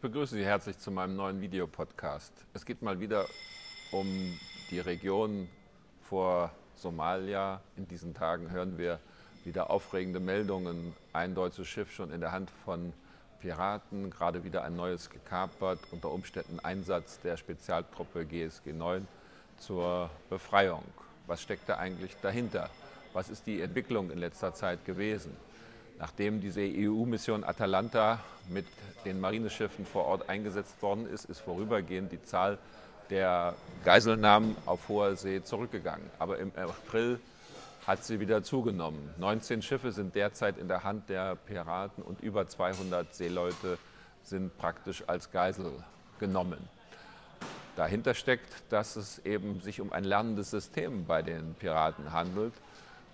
begrüße Sie herzlich zu meinem neuen Videopodcast. Es geht mal wieder um die Region vor Somalia. In diesen Tagen hören wir wieder aufregende Meldungen. Ein deutsches Schiff schon in der Hand von Piraten, gerade wieder ein neues gekapert, unter Umständen Einsatz der Spezialtruppe GSG 9 zur Befreiung. Was steckt da eigentlich dahinter? Was ist die Entwicklung in letzter Zeit gewesen? Nachdem diese EU-Mission Atalanta mit den Marineschiffen vor Ort eingesetzt worden ist, ist vorübergehend die Zahl der Geiselnahmen auf hoher See zurückgegangen. Aber im April hat sie wieder zugenommen. 19 Schiffe sind derzeit in der Hand der Piraten und über 200 Seeleute sind praktisch als Geisel genommen. Dahinter steckt, dass es eben sich um ein lernendes System bei den Piraten handelt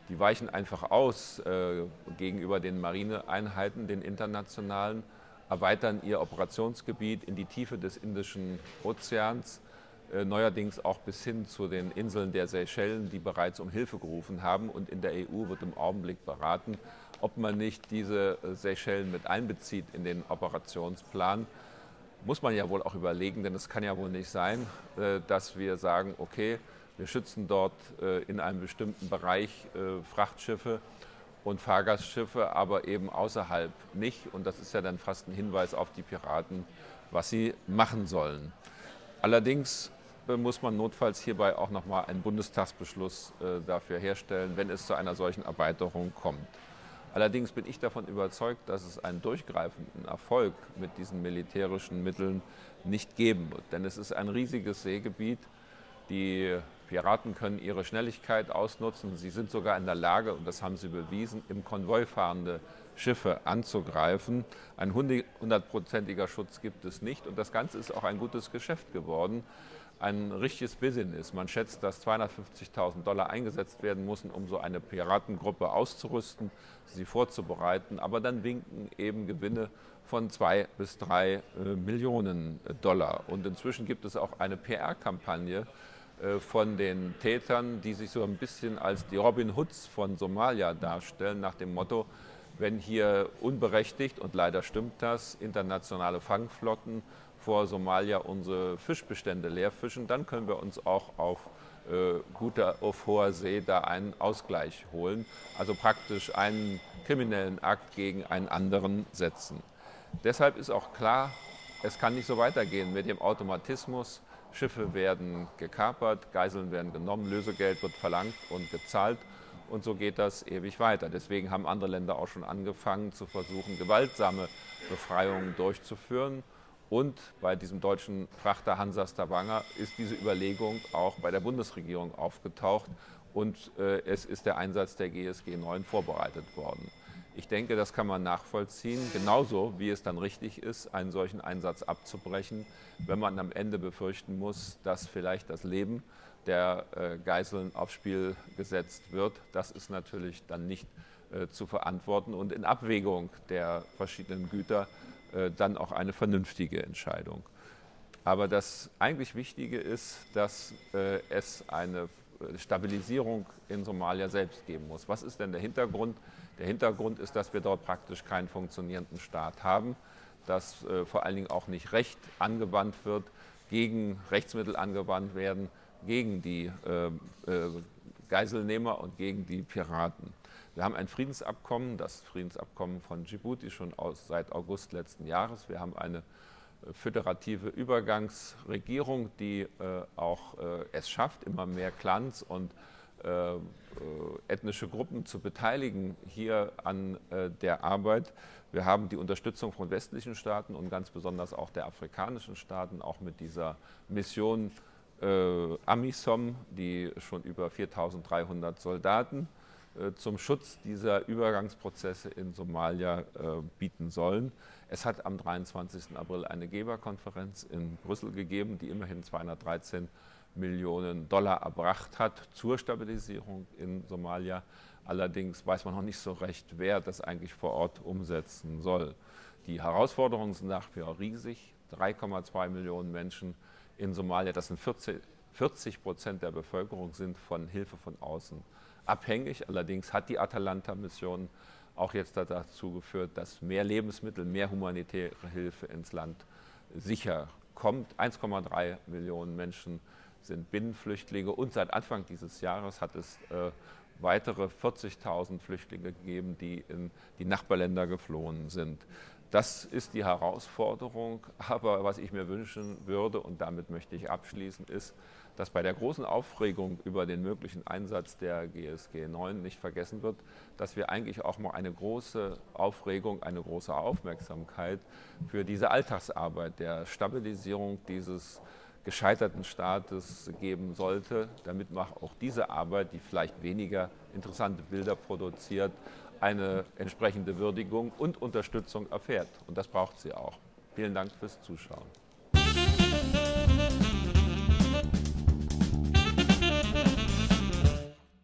die weichen einfach aus äh, gegenüber den Marineeinheiten, den internationalen, erweitern ihr Operationsgebiet in die Tiefe des Indischen Ozeans, äh, neuerdings auch bis hin zu den Inseln der Seychellen, die bereits um Hilfe gerufen haben. Und in der EU wird im Augenblick beraten, ob man nicht diese äh, Seychellen mit einbezieht in den Operationsplan. Muss man ja wohl auch überlegen, denn es kann ja wohl nicht sein, äh, dass wir sagen, okay, wir schützen dort äh, in einem bestimmten Bereich äh, Frachtschiffe und Fahrgastschiffe, aber eben außerhalb nicht. Und das ist ja dann fast ein Hinweis auf die Piraten, was sie machen sollen. Allerdings äh, muss man notfalls hierbei auch nochmal einen Bundestagsbeschluss dafür herstellen, wenn es zu einer solchen Erweiterung kommt. Allerdings bin ich davon überzeugt, dass es einen durchgreifenden Erfolg mit diesen militärischen Mitteln nicht geben wird. Denn es ist ein riesiges Seegebiet. Die Piraten können ihre Schnelligkeit ausnutzen. Sie sind sogar in der Lage, und das haben sie bewiesen, im Konvoi fahrende Schiffe anzugreifen. Ein hundertprozentiger Schutz gibt es nicht. Und das Ganze ist auch ein gutes Geschäft geworden. Ein richtiges Business. Man schätzt, dass 250.000 Dollar eingesetzt werden müssen, um so eine Piratengruppe auszurüsten, sie vorzubereiten. Aber dann winken eben Gewinne von zwei bis drei äh, Millionen Dollar. Und inzwischen gibt es auch eine PR-Kampagne, von den Tätern, die sich so ein bisschen als die Robin Hoods von Somalia darstellen, nach dem Motto, wenn hier unberechtigt, und leider stimmt das, internationale Fangflotten vor Somalia unsere Fischbestände leerfischen, dann können wir uns auch auf äh, guter, auf hoher See da einen Ausgleich holen. Also praktisch einen kriminellen Akt gegen einen anderen setzen. Deshalb ist auch klar, es kann nicht so weitergehen mit dem Automatismus, Schiffe werden gekapert, Geiseln werden genommen, Lösegeld wird verlangt und gezahlt. Und so geht das ewig weiter. Deswegen haben andere Länder auch schon angefangen zu versuchen, gewaltsame Befreiungen durchzuführen. Und bei diesem deutschen Frachter Hansa Stavanger ist diese Überlegung auch bei der Bundesregierung aufgetaucht. Und äh, es ist der Einsatz der GSG 9 vorbereitet worden. Ich denke, das kann man nachvollziehen, genauso wie es dann richtig ist, einen solchen Einsatz abzubrechen, wenn man am Ende befürchten muss, dass vielleicht das Leben der äh, Geiseln aufs Spiel gesetzt wird. Das ist natürlich dann nicht äh, zu verantworten und in Abwägung der verschiedenen Güter äh, dann auch eine vernünftige Entscheidung. Aber das eigentlich Wichtige ist, dass es eine Stabilisierung in Somalia selbst geben muss. Was ist denn der Hintergrund? Der Hintergrund ist, dass wir dort praktisch keinen funktionierenden Staat haben, dass äh, vor allen Dingen auch nicht Recht angewandt wird, gegen Rechtsmittel angewandt werden, gegen die äh, äh, Geiselnehmer und gegen die Piraten. Wir haben ein Friedensabkommen, das Friedensabkommen von Djibouti schon aus, seit August letzten Jahres. Wir haben eine föderative Übergangsregierung, die äh, auch äh, es schafft, immer mehr Clans und äh, ethnische Gruppen zu beteiligen hier an der Arbeit. Wir haben die Unterstützung von westlichen Staaten und ganz besonders auch der afrikanischen Staaten, auch mit dieser Mission AMISOM, die schon über 4300 Soldaten zum Schutz dieser Übergangsprozesse in Somalia äh, bieten sollen. Es hat am 23. April eine Geberkonferenz in Brüssel gegeben, die immerhin 213 Millionen Dollar erbracht hat zur Stabilisierung in Somalia. Allerdings weiß man noch nicht so recht, wer das eigentlich vor Ort umsetzen soll. Die Herausforderungen sind nach wie vor riesig. 3,2 Millionen Menschen in Somalia, das sind 40, Prozent der Bevölkerung, sind von Hilfe von außen abhängig. Allerdings hat die Atalanta-Mission auch jetzt dazu geführt, dass mehr Lebensmittel, mehr humanitäre Hilfe ins Land sicher kommt. 1,3 Millionen Menschen sind Binnenflüchtlinge und seit Anfang dieses Jahres hat es äh, weitere 40.000 Flüchtlinge gegeben, die in die Nachbarländer geflohen sind. Das ist die Herausforderung. Aber was ich mir wünschen würde, und damit möchte ich abschließen, ist, dass bei der großen Aufregung über den möglichen Einsatz der GSG 9 nicht vergessen wird, dass wir eigentlich auch mal eine große Aufregung, eine große Aufmerksamkeit für diese Alltagsarbeit der Stabilisierung dieses gescheiterten Staates geben sollte, damit auch diese Arbeit, die vielleicht weniger interessante Bilder produziert, eine entsprechende Würdigung und Unterstützung erfährt. Und das braucht sie auch. Vielen Dank fürs Zuschauen.